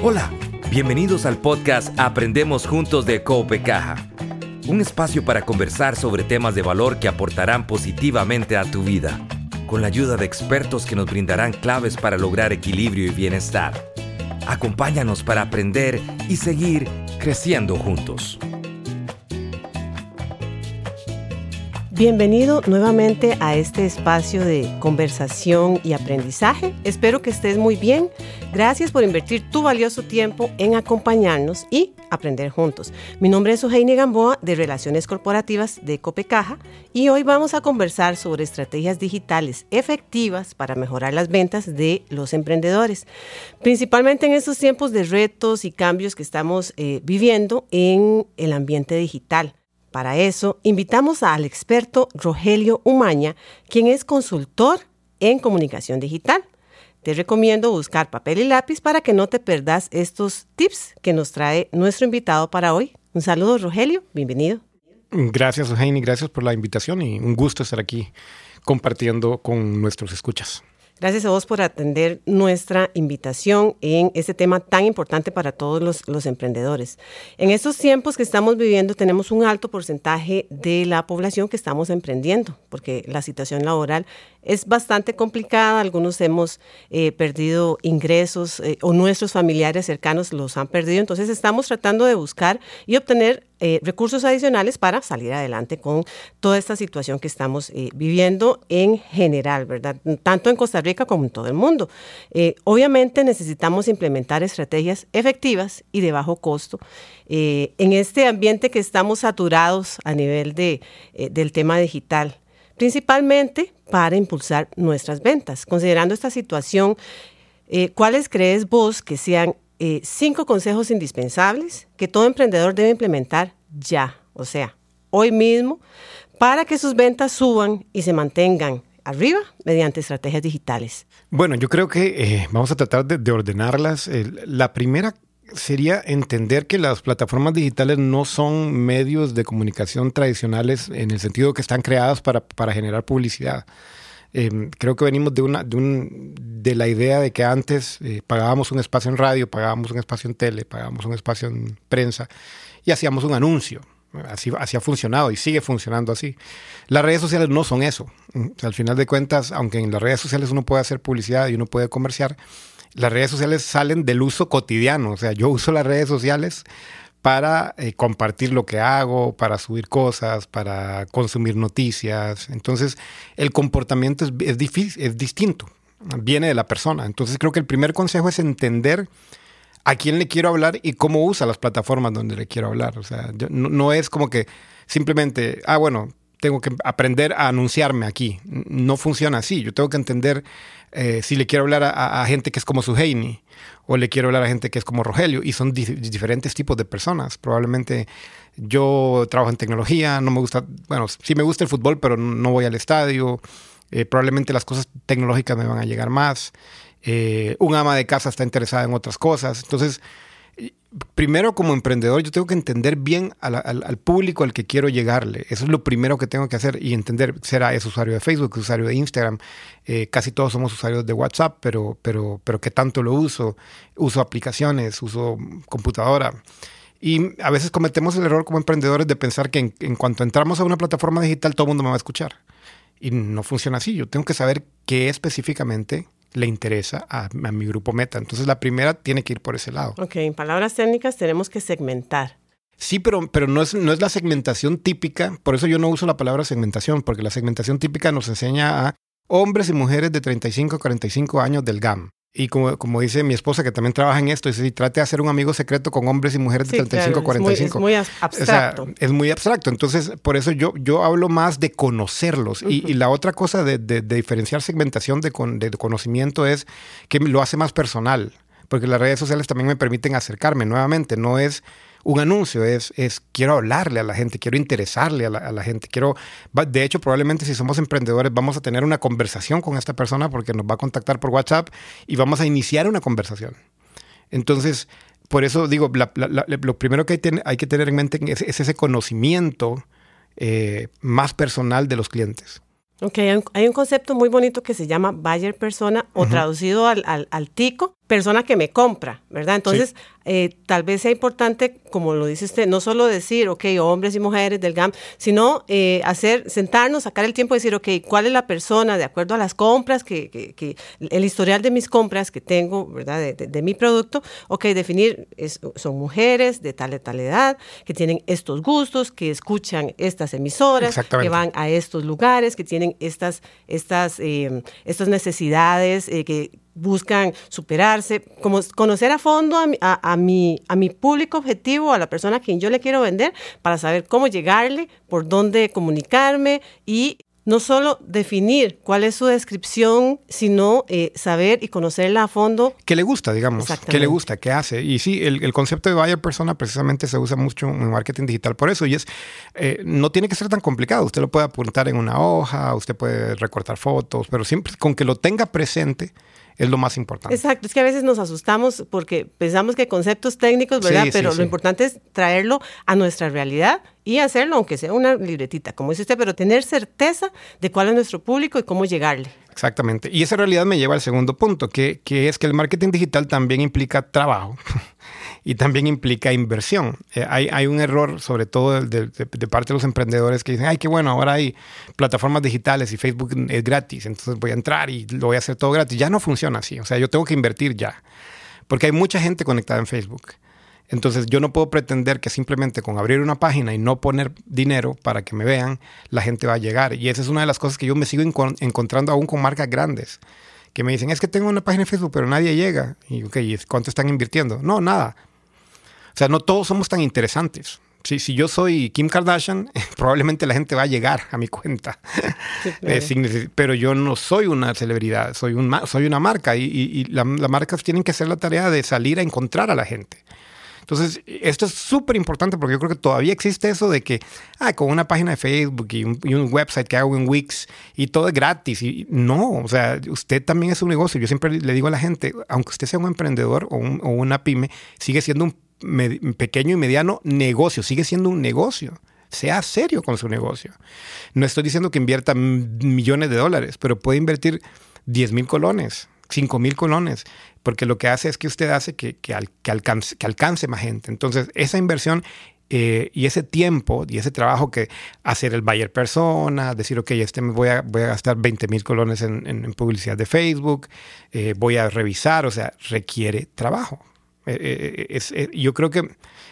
Hola, bienvenidos al podcast Aprendemos Juntos de Cope Caja, un espacio para conversar sobre temas de valor que aportarán positivamente a tu vida, con la ayuda de expertos que nos brindarán claves para lograr equilibrio y bienestar. Acompáñanos para aprender y seguir creciendo juntos. Bienvenido nuevamente a este espacio de conversación y aprendizaje. Espero que estés muy bien. Gracias por invertir tu valioso tiempo en acompañarnos y aprender juntos. Mi nombre es Eugenia Gamboa de Relaciones Corporativas de Copecaja y hoy vamos a conversar sobre estrategias digitales efectivas para mejorar las ventas de los emprendedores, principalmente en estos tiempos de retos y cambios que estamos eh, viviendo en el ambiente digital. Para eso, invitamos al experto Rogelio Umaña, quien es consultor en comunicación digital. Te recomiendo buscar papel y lápiz para que no te perdas estos tips que nos trae nuestro invitado para hoy. Un saludo, Rogelio. Bienvenido. Gracias, Eugenia. Gracias por la invitación y un gusto estar aquí compartiendo con nuestros escuchas. Gracias a vos por atender nuestra invitación en este tema tan importante para todos los, emprendedores. En estos tiempos que estamos viviendo tenemos un alto porcentaje de la población que estamos emprendiendo, porque la situación laboral es bastante complicada. Algunos hemos eh, perdido ingresos eh, o nuestros familiares cercanos los han perdido. Entonces estamos tratando de buscar y obtener eh, recursos adicionales para salir adelante con toda esta situación que estamos viviendo en general, ¿verdad? Tanto en Costa Rica como en todo el mundo. obviamente necesitamos implementar estrategias efectivas y de bajo costo en este ambiente que estamos saturados a nivel de, del tema digital principalmente para impulsar nuestras ventas. Considerando esta situación, eh, ¿cuáles crees vos que sean eh, cinco consejos indispensables que todo emprendedor debe implementar ya, o sea, hoy mismo, para que sus ventas suban y se mantengan arriba mediante estrategias digitales? Bueno, yo creo que eh, vamos a tratar de, ordenarlas. la primera sería entender que las plataformas digitales no son medios de comunicación tradicionales en el sentido que están creadas para, generar publicidad. Em, creo que venimos de, una, de, un, de, la idea de que antes eh, pagábamos un espacio en radio, pagábamos un espacio en tele, pagábamos un espacio en prensa y hacíamos un anuncio. Así, así ha funcionado y sigue funcionando así. Las redes sociales no son eso. al final de cuentas, aunque en las redes sociales uno puede hacer publicidad y uno puede comerciar, las redes sociales salen del uso cotidiano. O sea, yo uso las redes sociales para eh, compartir lo que hago, para subir cosas, para consumir noticias. Entonces, el comportamiento es, difícil, es distinto, viene de la persona. Entonces, creo que el primer consejo es entender a quién le quiero hablar y cómo usa las plataformas donde le quiero hablar. O sea, no, no, es como que simplemente, ah, bueno, tengo que aprender a anunciarme aquí. No funciona así. Yo tengo que entender eh, si le quiero hablar a, gente que es como Suheini o le quiero hablar a gente que es como Rogelio y son diferentes tipos de personas. Probablemente yo trabajo en tecnología, no me gusta, bueno, sí me gusta el fútbol, pero no voy al estadio. Eh, probablemente las cosas tecnológicas me van a llegar más. Eh, un ama de casa está interesada en otras cosas. Entonces, primero como emprendedor yo tengo que entender bien al, público al que quiero llegarle. Eso es lo primero que tengo que hacer y entender, será es usuario de Facebook, usuario de Instagram. Eh, casi todos somos usuarios de WhatsApp, pero, pero, pero ¿qué tanto lo uso? Uso aplicaciones, uso computadora. Y a veces cometemos el error como emprendedores de pensar que en, cuanto entramos a una plataforma digital todo el mundo me va a escuchar. Y no funciona así. Yo tengo que saber qué específicamente le interesa a, mi grupo meta. Entonces la primera tiene que ir por ese lado. Ok, en palabras técnicas tenemos que segmentar. Sí, pero, pero no, es, no es la segmentación típica, por eso yo no uso la palabra segmentación, porque la segmentación típica nos enseña a hombres y mujeres de 35 a 45 años del GAM. Y como, como dice mi esposa, que también trabaja en esto, dice, si trate de hacer un amigo secreto con hombres y mujeres de 35 a 45. Es muy, abstracto. es muy abstracto. Entonces, por eso yo, yo hablo más de conocerlos. y, la otra cosa de, de, diferenciar segmentación de, de conocimiento es que lo hace más personal. Porque las redes sociales también me permiten acercarme nuevamente. No es un anuncio, es, es quiero hablarle a la gente, quiero interesarle a la, gente, quiero, de hecho probablemente si somos emprendedores vamos a tener una conversación con esta persona porque nos va a contactar por WhatsApp y vamos a iniciar una conversación. Entonces, por eso digo, lo primero que hay, que tener en mente es, ese conocimiento eh, más personal de los clientes. Ok, hay un, concepto muy bonito que se llama buyer persona o traducido al, al, tico, persona que me compra, ¿verdad? Entonces, eh, tal vez sea importante, como lo dice usted, no solo decir, ok, hombres y mujeres del GAM, sino eh, hacer, sentarnos, sacar el tiempo de decir, ok, ¿cuál es la persona de acuerdo a las compras, que, que, el historial de mis compras que tengo, ¿verdad? De, mi producto, ok, definir, son mujeres de tal y tal edad, que tienen estos gustos, que escuchan estas emisoras, que van a estos lugares, que tienen estas, estas, eh, estas necesidades, que buscan superarse, como conocer a fondo a, mi, a mi público objetivo, a la persona a quien yo le quiero vender, para saber cómo llegarle, por dónde comunicarme y no solo definir cuál es su descripción, sino eh, saber y conocerla a fondo. ¿Qué le gusta, digamos? ¿Qué le gusta? ¿Qué hace? Y sí, el, concepto de buyer persona precisamente se usa mucho en marketing digital por eso. Y es, eh, no tiene que ser tan complicado. Usted lo puede apuntar en una hoja, usted puede recortar fotos, pero siempre con que lo tenga presente, es lo más importante. Exacto, es que a veces nos asustamos porque pensamos que conceptos técnicos, ¿verdad? pero lo importante es traerlo a nuestra realidad y hacerlo, aunque sea una libretita, como dice usted, pero tener certeza de cuál es nuestro público y cómo llegarle. Exactamente. Y esa realidad me lleva al segundo punto, que, que es que el marketing digital también implica trabajo. Y también implica inversión. Eh, hay, hay, un error, sobre todo de, de, parte de los emprendedores, que dicen, ay, qué bueno, ahora hay plataformas digitales y Facebook es gratis, entonces voy a entrar y lo voy a hacer todo gratis. Ya no funciona así, o sea, yo tengo que invertir ya, porque hay mucha gente conectada en Facebook. Entonces yo no puedo pretender que simplemente con abrir una página y no poner dinero para que me vean, la gente va a llegar. Y esa es una de las cosas que yo me sigo encontrando aún con marcas grandes, que me dicen, es que tengo una página de Facebook, pero nadie llega. Y, ok, ¿cuánto están invirtiendo? No, nada. O sea, no todos somos tan interesantes. Si, si yo soy Kim Kardashian, probablemente la gente va a llegar a mi cuenta. Eh, pero yo no soy una celebridad, soy, un, soy una marca y, y, las marcas tienen que hacer la tarea de salir a encontrar a la gente. Entonces, esto es súper importante porque yo creo que todavía existe eso de que, ah, con una página de Facebook y un, website que hago en Wix y todo es gratis. Y no, o sea, usted también es un negocio. Yo siempre le digo a la gente, aunque usted sea un emprendedor o, o una pyme, sigue siendo un pequeño y mediano negocio, sigue siendo un negocio. Sea serio con su negocio. No estoy diciendo que invierta millones de dólares, pero puede invertir 10 mil colones, 5 mil colones, porque lo que hace es que usted hace que, que, alcance, que alcance más gente. Entonces, esa inversión eh, y ese tiempo y ese trabajo que hacer el buyer persona, decir, ok, este me voy a, voy a gastar 20 mil colones en, publicidad de Facebook, eh, voy a revisar, o sea, requiere trabajo. Eh, yo creo que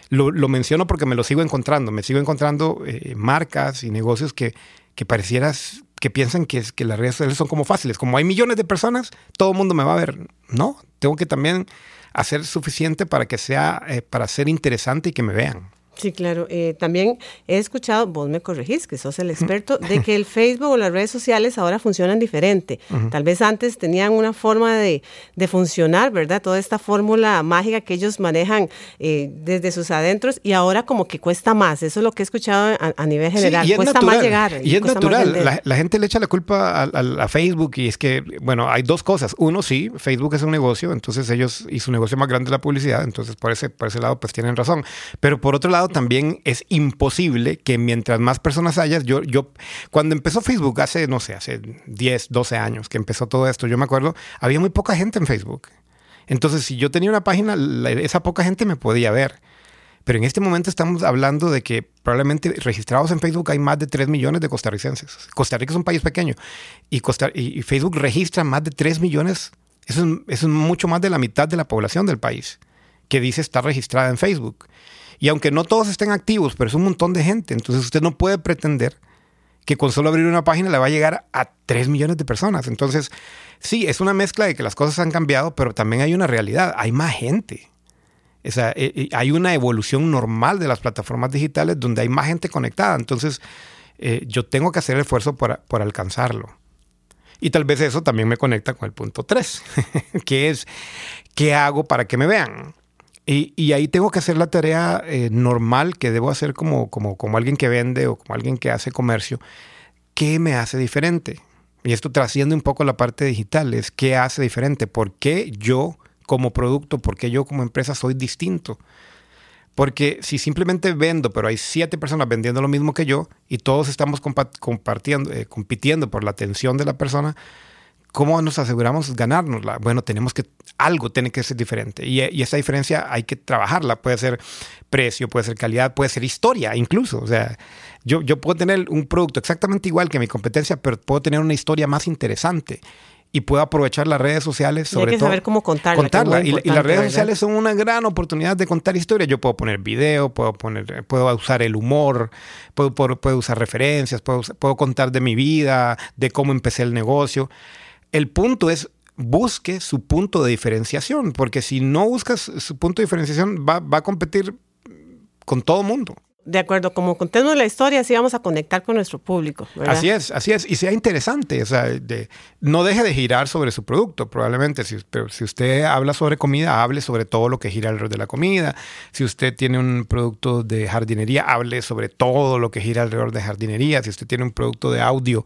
lo, menciono porque me lo sigo encontrando. Me sigo encontrando marcas y negocios que, que parecieras que piensan que, es, que las redes sociales son como fáciles. Como hay millones de personas, todo el mundo me va a ver. No, tengo que también hacer suficiente para que sea, para ser interesante y que me vean. Sí, claro. Eh, también he escuchado, vos me corregís, que sos el experto, de que el Facebook o las redes sociales ahora funcionan diferente. Tal vez antes tenían una forma de, de funcionar, ¿verdad? Toda esta fórmula mágica que ellos manejan eh, desde sus adentros y ahora como que cuesta más. Eso es lo que he escuchado a, nivel general. cuesta más llegar. Y, es natural. La, gente le echa la culpa a, Facebook y es que, bueno, hay dos cosas. Uno, sí, Facebook es un negocio, entonces ellos y su negocio más grande es la publicidad, entonces por ese, por ese lado pues tienen razón. Pero por otro lado, también es imposible que mientras más personas hayas, yo, yo, cuando empezó Facebook hace, no sé, hace 10, 12 años que empezó todo esto, yo me acuerdo, había muy poca gente en Facebook. Entonces, si yo tenía una página, esa poca gente me podía ver. Pero en este momento estamos hablando de que probablemente registrados en Facebook hay más de 3 millones de costarricenses. Costa Rica es un país pequeño y Facebook registra más de 3 millones. Eso es, eso es mucho más de la mitad de la población del país que dice estar registrada en Facebook. Y aunque no todos estén activos, pero es un montón de gente, entonces usted no puede pretender que con solo abrir una página le va a llegar a 3 millones de personas. Entonces, sí, es una mezcla de que las cosas han cambiado, pero también hay una realidad, hay más gente. O sea, eh, eh, hay una evolución normal de las plataformas digitales donde hay más gente conectada. Entonces, eh, yo tengo que hacer esfuerzo por, por alcanzarlo. Y tal vez eso también me conecta con el punto 3, que es, ¿qué hago para que me vean? Y, ahí tengo que hacer la tarea eh, normal que debo hacer como, como, como alguien que vende o como alguien que hace comercio. ¿Qué me hace diferente? Y esto trasciende un poco la parte digital, es qué hace diferente, por qué yo como producto, por qué yo como empresa soy distinto. Porque si simplemente vendo, pero hay siete personas vendiendo lo mismo que yo y todos estamos compartiendo, eh, compitiendo por la atención de la persona, ¿cómo nos aseguramos ganárnosla? Bueno, tenemos que, algo tiene que ser diferente. Y, y, esa diferencia hay que trabajarla. Puede ser precio, puede ser calidad, puede ser historia incluso. O sea, yo, yo puedo tener un producto exactamente igual que mi competencia, pero puedo tener una historia más interesante y puedo aprovechar las redes sociales sobre hay que saber cómo contarla. contarla. Y, y, las redes sociales son una gran oportunidad de contar historias. Yo puedo poner video, puedo poner, puedo usar el humor, puedo, puedo, puedo usar referencias, puedo, puedo contar de mi vida, de cómo empecé el negocio. El punto es busque su punto de diferenciación, porque si no buscas su punto de diferenciación, va, va a competir con todo mundo de acuerdo, como contemos la historia, así vamos a conectar con nuestro público. Así es, así es. Y sea interesante, o sea, de, no deje de girar sobre su producto, probablemente. Si, pero si usted habla sobre comida, hable sobre todo lo que gira alrededor de la comida. Si usted tiene un producto de jardinería, hable sobre todo lo que gira alrededor de jardinería. Si usted tiene un producto de audio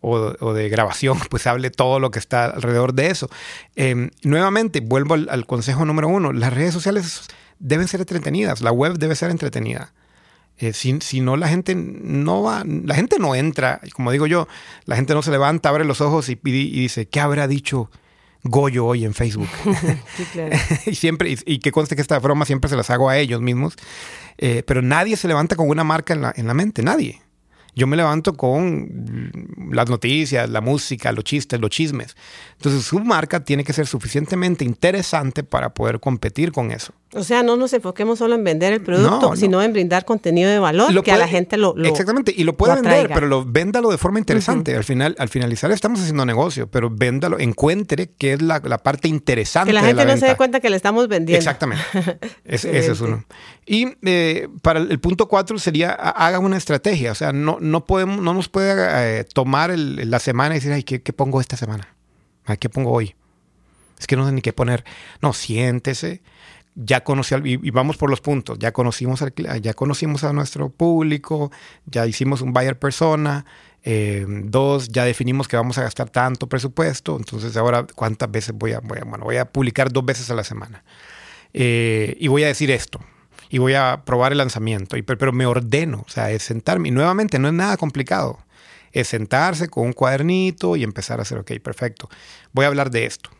o, o, de grabación, pues hable todo lo que está alrededor de eso. Eh, nuevamente, vuelvo al, al, consejo número uno, las redes sociales deben ser entretenidas, la web debe ser entretenida. Eh, si, si, no, la gente no va, la gente no entra, como digo yo, la gente no se levanta, abre los ojos y, y, y dice, ¿qué habrá dicho Goyo hoy en Facebook? sí, claro. y siempre, y, y, que conste que esta broma siempre se las hago a ellos mismos, eh, pero nadie se levanta con una marca en la, en la mente, nadie. Yo me levanto con las noticias, la música, los chistes, los chismes. Entonces su marca tiene que ser suficientemente interesante para poder competir con eso. O sea, no nos enfoquemos solo en vender el producto, no, no. sino en brindar contenido de valor lo que puede, a la gente lo, lo Exactamente, y lo puede lo vender, pero lo, véndalo de forma interesante. Uh -huh. Al final, al finalizar estamos haciendo negocio, pero véndalo, encuentre qué es la, la parte interesante. Que la gente la no venta. se dé cuenta que le estamos vendiendo. Exactamente. es, ese es uno. Y eh, para el punto cuatro sería haga una estrategia. O sea, no, no podemos, no nos puede eh, tomar el, la semana y decir, ay, ¿qué, ¿qué pongo esta semana? Ay, ¿Qué pongo hoy? Es que no sé ni qué poner. No, siéntese ya conocí al, y, vamos por los puntos, ya conocimos, al, ya conocimos a nuestro público, ya hicimos un buyer persona, eh, dos, ya definimos que vamos a gastar tanto presupuesto, entonces ahora cuántas veces voy a, bueno, voy a publicar dos veces a la semana eh, y voy a decir esto. Y voy a probar el lanzamiento, pero, pero me ordeno, o sea, es sentarme. Y nuevamente, no es nada complicado. Es sentarse con un cuadernito y empezar a hacer, ok, perfecto. Voy a hablar de esto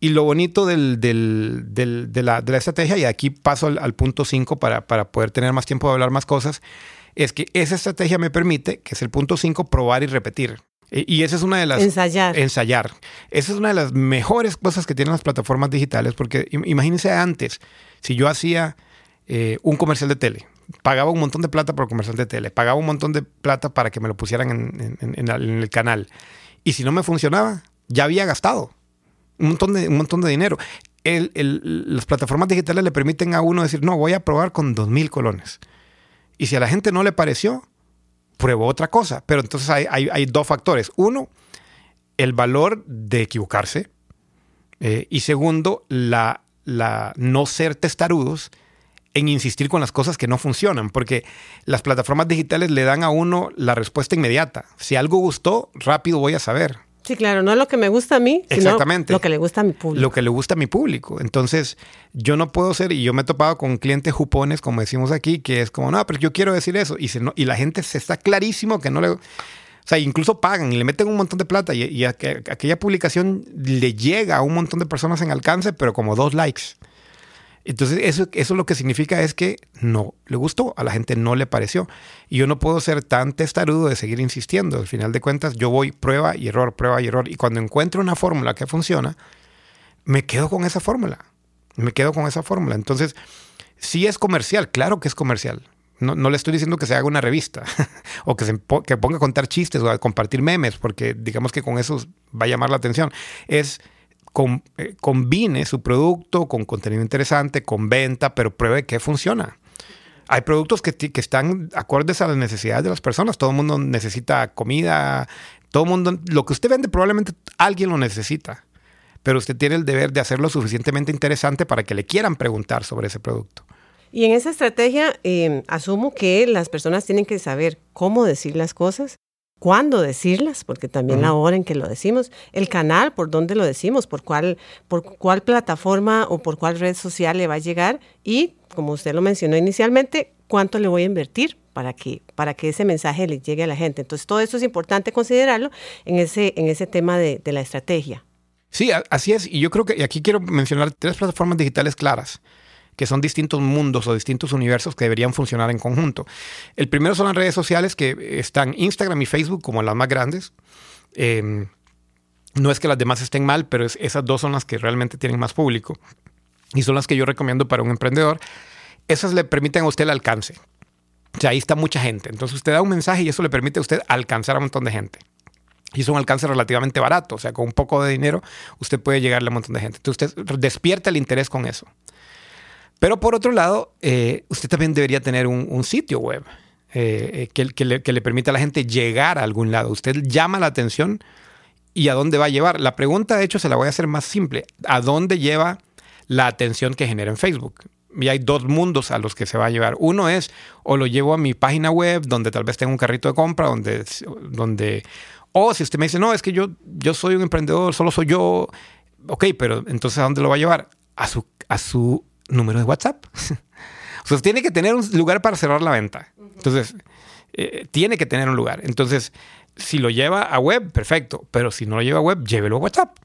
y lo bonito del, del, del, de, la, de, la, estrategia, y aquí paso al, al punto 5 para, para, poder tener más tiempo de hablar más cosas, es que esa estrategia me permite, que es el punto 5, probar y repetir. Y esa es una de las... Ensayar. Ensayar. Esa es una de las mejores cosas que tienen las plataformas digitales, porque imagínense antes, si yo hacía eh, un comercial de tele, pagaba un montón de plata por comercial de tele, pagaba un montón de plata para que me lo pusieran en, en, en, en el canal, y si no me funcionaba, ya había gastado un montón de, un montón de dinero. Las plataformas digitales le permiten a uno decir, no, voy a probar con dos mil colones. Y si a la gente no le pareció, pruebo otra cosa. Pero entonces hay, hay, hay dos factores. Uno, el valor de equivocarse. Eh, y segundo, la, la no ser testarudos en insistir con las cosas que no funcionan, porque las plataformas digitales le dan a uno la respuesta inmediata. Si algo gustó, rápido voy a saber. Sí, claro, no es lo que me gusta a mí, sino Exactamente. lo que le gusta a mi público. Lo que le gusta a mi público. Entonces, yo no puedo ser, y yo me he topado con clientes jupones, como decimos aquí, que es como, no, pero yo quiero decir eso. Y, se, no, y la gente se está clarísimo que no le... O sea, incluso pagan y le meten un montón de plata y, aquella publicación le llega a un montón de personas en alcance, pero como dos likes. Entonces, eso, eso lo que significa es que no le gustó, a la gente no le pareció. Y yo no puedo ser tan testarudo de seguir insistiendo. Al final de cuentas, yo voy prueba y error, prueba y error. Y cuando encuentro una fórmula que funciona, me quedo con esa fórmula. Me quedo con esa fórmula. Entonces, sí es comercial, claro que es comercial. No, no le estoy diciendo que se haga una revista o que se que ponga a contar chistes o a compartir memes, porque digamos que con eso va a llamar la atención. Es eh, combine su producto con contenido interesante, con venta, pero pruebe que funciona. Hay productos que, están acordes a las necesidades de las personas. Todo el mundo necesita comida. Todo el mundo, lo que usted vende probablemente alguien lo necesita. Pero usted tiene el deber de hacerlo suficientemente interesante para que le quieran preguntar sobre ese producto. Y en esa estrategia, eh, asumo que las personas tienen que saber cómo decir las cosas, cuándo decirlas, porque también uh -huh. la hora en que lo decimos, el canal, por dónde lo decimos, por cuál, por cuál plataforma o por cuál red social le va a llegar y, como usted lo mencionó inicialmente, cuánto le voy a invertir para que, para que ese mensaje le llegue a la gente. Entonces, todo esto es importante considerarlo en ese, en ese tema de, de la estrategia. Sí, así es. Y yo creo que y aquí quiero mencionar tres plataformas digitales claras que son distintos mundos o distintos universos que deberían funcionar en conjunto. El primero son las redes sociales que están Instagram y Facebook como las más grandes. Em, no es que las demás estén mal, pero esas dos son las que realmente tienen más público y son las que yo recomiendo para un emprendedor. Esas le permiten a usted el alcance. O sea, ahí está mucha gente. Entonces usted da un mensaje y eso le permite a usted alcanzar a un montón de gente. Y es un alcance relativamente barato, o sea, con un poco de dinero usted puede llegarle a un montón de gente. Entonces usted despierta el interés con eso. Pero por otro lado, eh, usted también debería tener un, sitio web eh, que, que, le, permita a la gente llegar a algún lado. Usted llama la atención y a dónde va a llevar. La pregunta, de hecho, se la voy a hacer más simple. ¿A dónde lleva la atención que genera en Facebook? Y hay dos mundos a los que se va a llevar. Uno es, o lo llevo a mi página web, donde tal vez tenga un carrito de compra, donde, donde o si usted me dice, no, es que yo, yo soy un emprendedor, solo soy yo. Ok, pero entonces ¿a dónde lo va a llevar? A su, a su número de WhatsApp. o sea, tiene que tener un lugar para cerrar la venta. Entonces, eh, tiene que tener un lugar. Entonces, si lo lleva a web, perfecto. Pero si no lo lleva a web, llévelo a WhatsApp.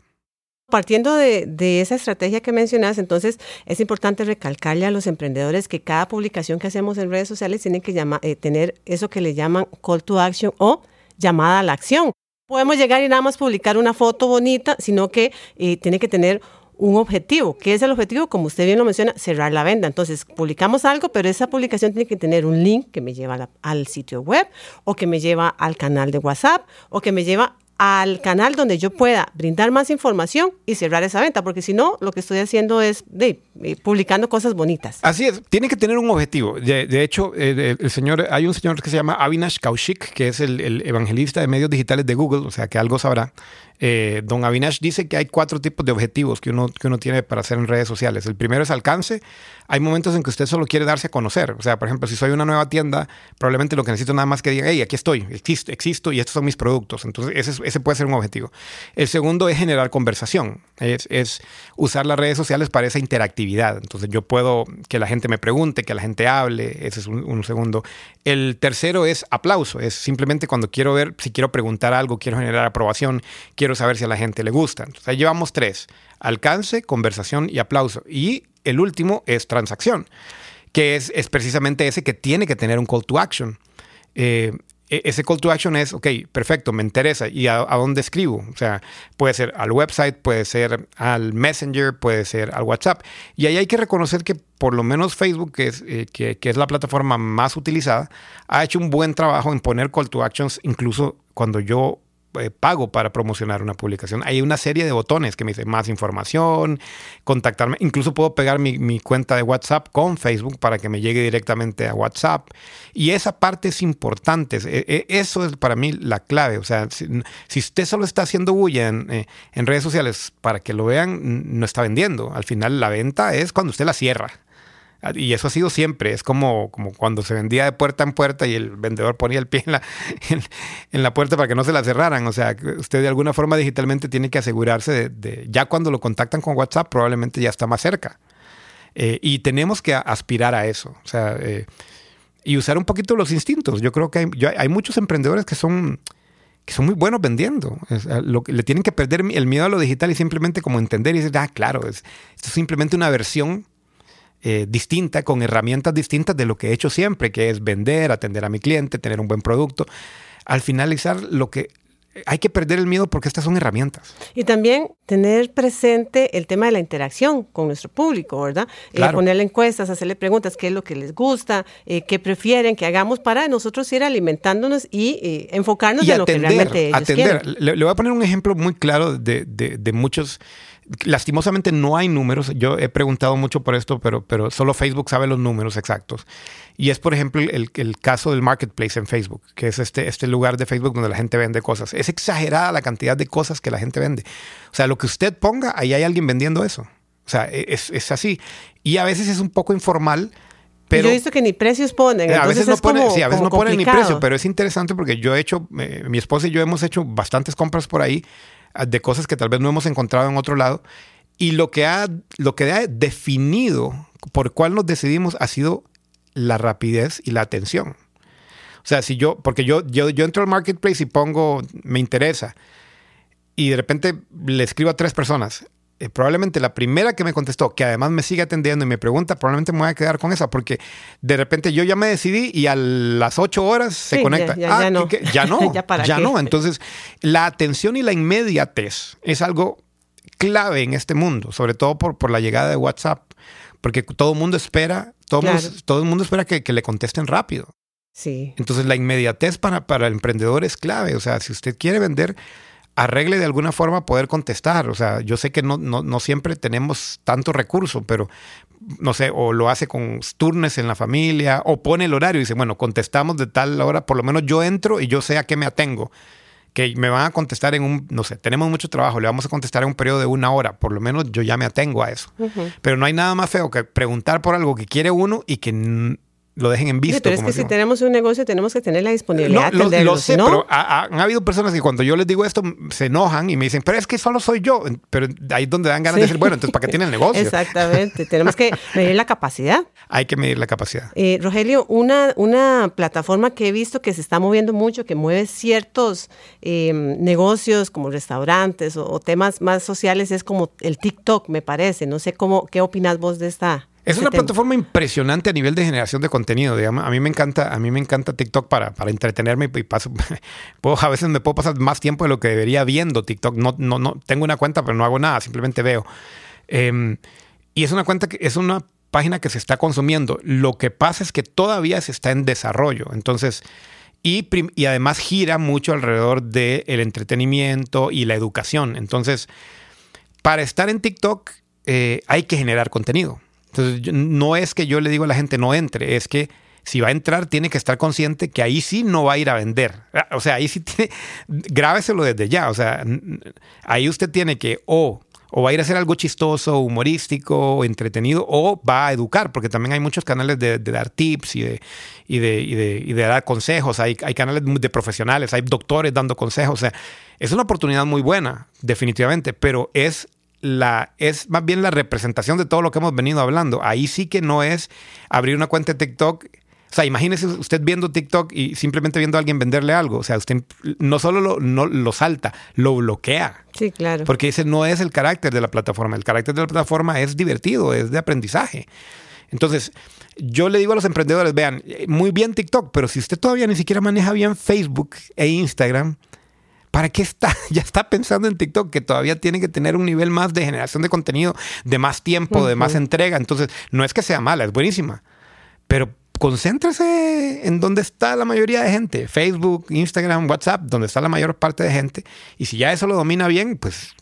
Partiendo de, esa estrategia que mencionas, entonces es importante recalcarle a los emprendedores que cada publicación que hacemos en redes sociales tiene que eh, tener eso que le llaman call to action o llamada a la acción. Podemos llegar y nada más publicar una foto bonita, sino que eh, tiene que tener un objetivo. ¿Qué es el objetivo? Como usted bien lo menciona, cerrar la venta. Entonces, publicamos algo, pero esa publicación tiene que tener un link que me lleva al sitio web o que me lleva al canal de WhatsApp o que me lleva al canal donde yo pueda brindar más información y cerrar esa venta, porque si no, lo que estoy haciendo es de, eh, publicando cosas bonitas. Así es, tiene que tener un objetivo. De, hecho, eh, el señor, hay un señor que se llama Avinash Kaushik, que es el, el, evangelista de medios digitales de Google, o sea que algo sabrá. Eh, don Avinash dice que hay cuatro tipos de objetivos que uno, que uno tiene para hacer en redes sociales. El primero es alcance. Hay momentos en que usted solo quiere darse a conocer. O sea, por ejemplo, si soy una nueva tienda, probablemente lo que necesito nada más que diga, hey, aquí estoy, existo, existo y estos son mis productos. Entonces, ese, ese puede ser un objetivo. El segundo es generar conversación. Es, es, usar las redes sociales para esa interactividad. Entonces, yo puedo que la gente me pregunte, que la gente hable. Ese es un, un segundo. El tercero es aplauso. Es simplemente cuando quiero ver, si quiero preguntar algo, quiero generar aprobación, quiero quiero saber si a la gente le gusta. Entonces ahí llevamos tres, alcance, conversación y aplauso. Y el último es transacción, que es, es precisamente ese que tiene que tener un call to action. Eh, e, ese call to action es, ok, perfecto, me interesa. ¿Y a, dónde escribo? O sea, puede ser al website, puede ser al Messenger, puede ser al WhatsApp. Y ahí hay que reconocer que por lo menos Facebook, que es, eh, que, que es la plataforma más utilizada, ha hecho un buen trabajo en poner call to actions incluso cuando yo eh, pago para promocionar una publicación. Hay una serie de botones que me dicen más información, contactarme. Incluso puedo pegar mi, cuenta de WhatsApp con Facebook para que me llegue directamente a WhatsApp. Y esa parte es importante. E, e, eso es para mí la clave. O sea, si, usted solo está haciendo bulla eh, en redes sociales para que lo vean, no está vendiendo. Al final la venta es cuando usted la cierra. Y eso ha sido siempre. Es como, como cuando se vendía de puerta en puerta y el vendedor ponía el pie en la, en, la puerta para que no se la cerraran. O sea, usted de alguna forma digitalmente tiene que asegurarse de, ya cuando lo contactan con WhatsApp, probablemente ya está más cerca. Eh, y tenemos que aspirar a eso. O sea, eh, y usar un poquito los instintos. Yo creo que hay, hay muchos emprendedores que son que son muy buenos vendiendo. lo, le tienen que perder el miedo a lo digital y simplemente como entender y decir, ah, claro, es, esto es simplemente una versión eh, distinta, con herramientas distintas de lo que he hecho siempre, que es vender, atender a mi cliente, tener un buen producto. Al finalizar, lo que hay que perder el miedo porque estas son herramientas. Y también tener presente el tema de la interacción con nuestro público, ¿verdad? Eh, ponerle encuestas, hacerle preguntas, qué es lo que les gusta, eh, qué prefieren que hagamos para nosotros ir alimentándonos y enfocarnos en lo que realmente ellos atender. Le, voy a poner un ejemplo muy claro de, de, de muchos lastimosamente no hay números. Yo he preguntado mucho por esto, pero, pero solo Facebook sabe los números exactos. Y es, por ejemplo, el, el, caso del marketplace en Facebook, que es este, este lugar de Facebook donde la gente vende cosas. Es exagerada la cantidad de cosas que la gente vende. O sea, lo que usted ponga, ahí hay alguien vendiendo eso. O sea, e, es, es así. Y a veces es un poco informal. Pero, yo he visto que ni precios ponen. A veces no ponen, sí, a veces no ponen ni precio, pero es interesante porque yo he hecho, eh, mi esposa y yo hemos hecho bastantes compras por ahí de cosas que tal vez no hemos encontrado en otro lado. Y lo que ha, lo que ha definido por cuál nos decidimos ha sido la rapidez y la atención. O sea, si yo, porque yo, yo, yo entro al marketplace y pongo, me interesa, y de repente le escribo a tres personas, eh, probablemente la primera que me contestó, que además me sigue atendiendo y me pregunta, probablemente me voy a quedar con esa, porque de repente yo ya me decidí y a las ocho horas se conecta. Ya, ya, ah, no. ¿qué, qué? ya no. ya, para ya no. Entonces, la atención y la inmediatez es algo clave en este mundo, sobre todo por, por la llegada de WhatsApp, porque todo el mundo espera, todo, Claro. mundo, todo el mundo espera que, que le contesten rápido. Sí. Entonces la inmediatez para, para el emprendedor es clave. O sea, si usted quiere vender, arregle de alguna forma poder contestar. O sea, yo sé que no, no, no siempre tenemos tanto recurso, pero no sé, o lo hace con turnes en la familia, o pone el horario y dice, bueno, contestamos de tal hora, por lo menos yo entro y yo sé a qué me atengo. Que me van a contestar en un, no sé, tenemos mucho trabajo, le vamos a contestar en un periodo de una hora, por lo menos yo ya me atengo a eso. Pero no hay nada más feo que preguntar por algo que quiere uno y que lo dejen en visto. Sí, pero es como que si tenemos un negocio tenemos que tener la disponibilidad No, lo, sé, ¿no? pero ha- ha- han habido personas que cuando yo les digo esto se enojan y me dicen, pero es que solo soy yo. Pero ahí es donde dan ganas de decir, bueno, entonces ¿para qué tiene el negocio? Exactamente. tenemos que medir la capacidad. Hay que medir la capacidad. Eh, Rogelio, una, una plataforma que he visto que se está moviendo mucho, que mueve ciertos eh, negocios como restaurantes o, o temas más sociales, es como el TikTok, me parece. No sé cómo, qué opinas vos de esta. Es una plataforma impresionante a nivel de generación de contenido. digamos. A mí me encanta, a mí me encanta TikTok para, para entretenerme y paso, puedo, a veces me puedo pasar más tiempo de lo que debería viendo TikTok. No, no, no, tengo una cuenta, pero no hago nada, simplemente veo. Eh, y es una cuenta que es una página que se está consumiendo. Lo que pasa es que todavía se está en desarrollo. Entonces, y, y además gira mucho alrededor del entretenimiento y la educación. Entonces, para estar en TikTok eh, hay que generar contenido. Entonces, yo- no es que yo le digo a la gente no entre, es que si va a entrar tiene que estar consciente que ahí sí no va a ir a vender. Ah, O sea, ahí sí tiene, grábeselo desde ya. O sea, ahí usted tiene que o, o va a ir a hacer algo chistoso, humorístico, entretenido, o va a educar, porque también hay muchos canales de, dar tips y de, y de, y y de dar consejos. Hay, hay canales de profesionales, hay doctores dando consejos. O sea, es una oportunidad muy buena, definitivamente, pero es la, es más bien la representación de todo lo que hemos venido hablando. Ahí sí que no es abrir una cuenta de TikTok. O sea, imagínese usted viendo TikTok y simplemente viendo a alguien venderle algo. O sea, usted no solo lo, no, lo salta, lo bloquea. Sí, claro. Porque ese no es el carácter de la plataforma. El carácter de la plataforma es divertido, es de aprendizaje. Entonces, yo le digo a los emprendedores, vean, eh, muy bien TikTok, pero si usted todavía ni siquiera maneja bien Facebook e Instagram, ¿para qué está? Ya está pensando en TikTok, que todavía tiene que tener un nivel más de generación de contenido, de más tiempo, de más entrega. Entonces, no es que sea mala, es buenísima. Pero concéntrese en donde está la mayoría de gente. Facebook, Instagram, WhatsApp, donde está la mayor parte de gente. Y si ya eso lo domina bien, pues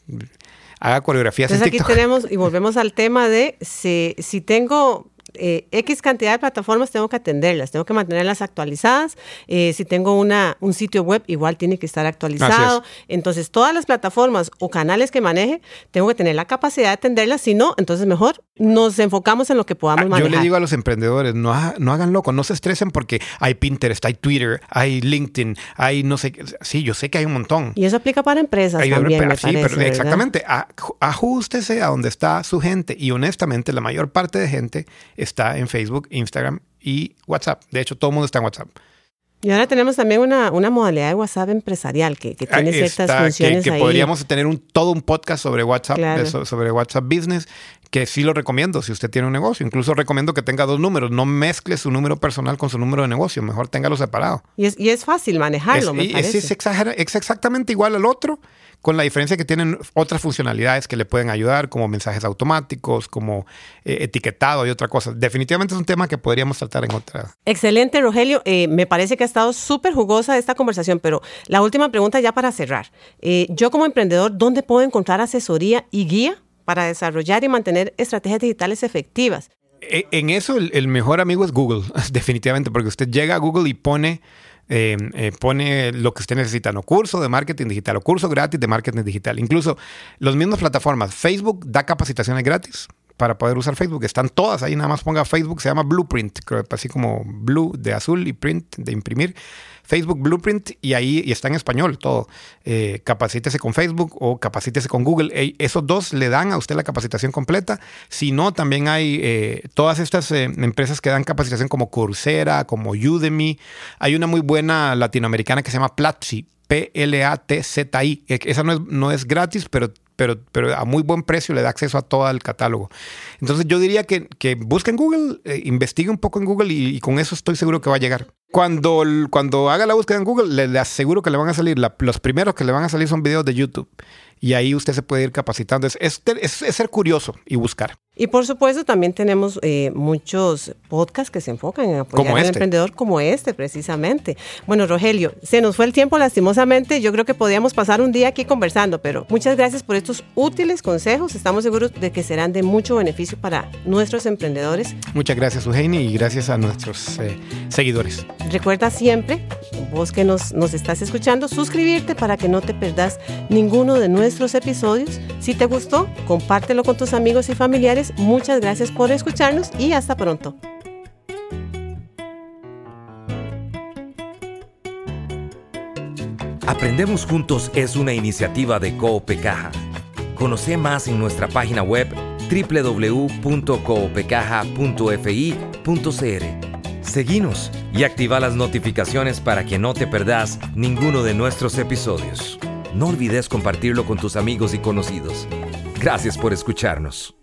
haga coreografías Entonces en aquí tenemos, y volvemos al tema de si, si tengo eh, X cantidad de plataformas, tengo que atenderlas, tengo que mantenerlas actualizadas. Eh, si tengo una, un sitio web, igual tiene que estar actualizado. Entonces, todas las plataformas o canales que maneje, tengo que tener la capacidad de atenderlas. Si no, entonces mejor nos enfocamos en lo que podamos Ah, manejar. Yo le digo a los emprendedores, no, ha- no hagan loco, no se estresen porque hay Pinterest, hay Twitter, hay LinkedIn, hay no sé, qué. sí, yo sé que hay un montón. y eso aplica para empresas Hay- también, pero- me sí, parece, pero exactamente. A- Ajústese a donde está su gente. Y honestamente, la mayor parte de gente está en Facebook, Instagram y WhatsApp. De hecho, todo el mundo está en WhatsApp. Y ahora tenemos también una, una modalidad de WhatsApp empresarial que, que tiene ciertas está, que- funciones que, ahí. podríamos tener un, todo un podcast sobre WhatsApp, Claro. de sobre WhatsApp Business, que sí lo recomiendo si usted tiene un negocio. Incluso recomiendo que tenga dos números. No mezcle su número personal con su número de negocio. Mejor téngalo separado. Y es, y es fácil manejarlo, es, me parece. es es exactamente igual al otro, con la diferencia que tienen otras funcionalidades que le pueden ayudar, como mensajes automáticos, como eh, etiquetado y otra cosa. Definitivamente es un tema que podríamos tratar en otra. Excelente, Rogelio. Eh, me parece que ha estado súper jugosa esta conversación, pero la última pregunta ya para cerrar. Eh, yo como emprendedor, ¿dónde puedo encontrar asesoría y guía para desarrollar y mantener estrategias digitales efectivas? E- En eso el, el mejor amigo es Google, definitivamente, porque usted llega a Google y pone, eh, eh, pone lo que usted necesita, no curso de marketing digital o curso gratis de marketing digital. Incluso las mismas plataformas, Facebook da capacitaciones gratis para poder usar Facebook. Están todas ahí, nada más ponga Facebook, se llama Blueprint, así como blue de azul y print de imprimir. Facebook Blueprint y ahí está en español todo. Eh, capacítese con Facebook o capacítese con Google. esos dos le dan a usted la capacitación completa. Si no, también hay eh, todas estas eh, empresas que dan capacitación como Coursera, como Udemy. Hay una muy buena latinoamericana que se llama Platzi, P-L-A-T-Z-I. Esa no es, no es gratis, pero pero, pero a muy buen precio le da acceso a todo el catálogo. Entonces yo diría que, que busque en Google, eh, investigue un poco en Google y, con eso estoy seguro que va a llegar. Cuando, cuando haga la búsqueda en Google, le, aseguro que le van a salir, los primeros que le van a salir son videos de YouTube y ahí usted se puede ir capacitando. Es, es, es, ser curioso y buscar. Y por supuesto también tenemos eh, muchos podcasts que se enfocan en apoyar al este. emprendedor como este precisamente. Bueno, Rogelio, se nos fue el tiempo lastimosamente. Yo creo que podíamos pasar un día aquí conversando, pero muchas gracias por estos útiles consejos. Estamos seguros de que serán de mucho beneficio para nuestros emprendedores. Muchas gracias, Eugenia, y gracias a nuestros eh, seguidores. Recuerda siempre, vos que nos, nos estás escuchando, suscribirte para que no te perdas ninguno de nuestros nuestros episodios. Si te gustó, compártelo con tus amigos y familiares. Muchas gracias por escucharnos y hasta pronto. Aprendemos Juntos es una iniciativa de Coope Caja. Conoce más en nuestra página web www.coopecaja.fi.cr. Seguinos y activa las notificaciones para que no te perdas ninguno de nuestros episodios no olvides compartirlo con tus amigos y conocidos. Gracias por escucharnos.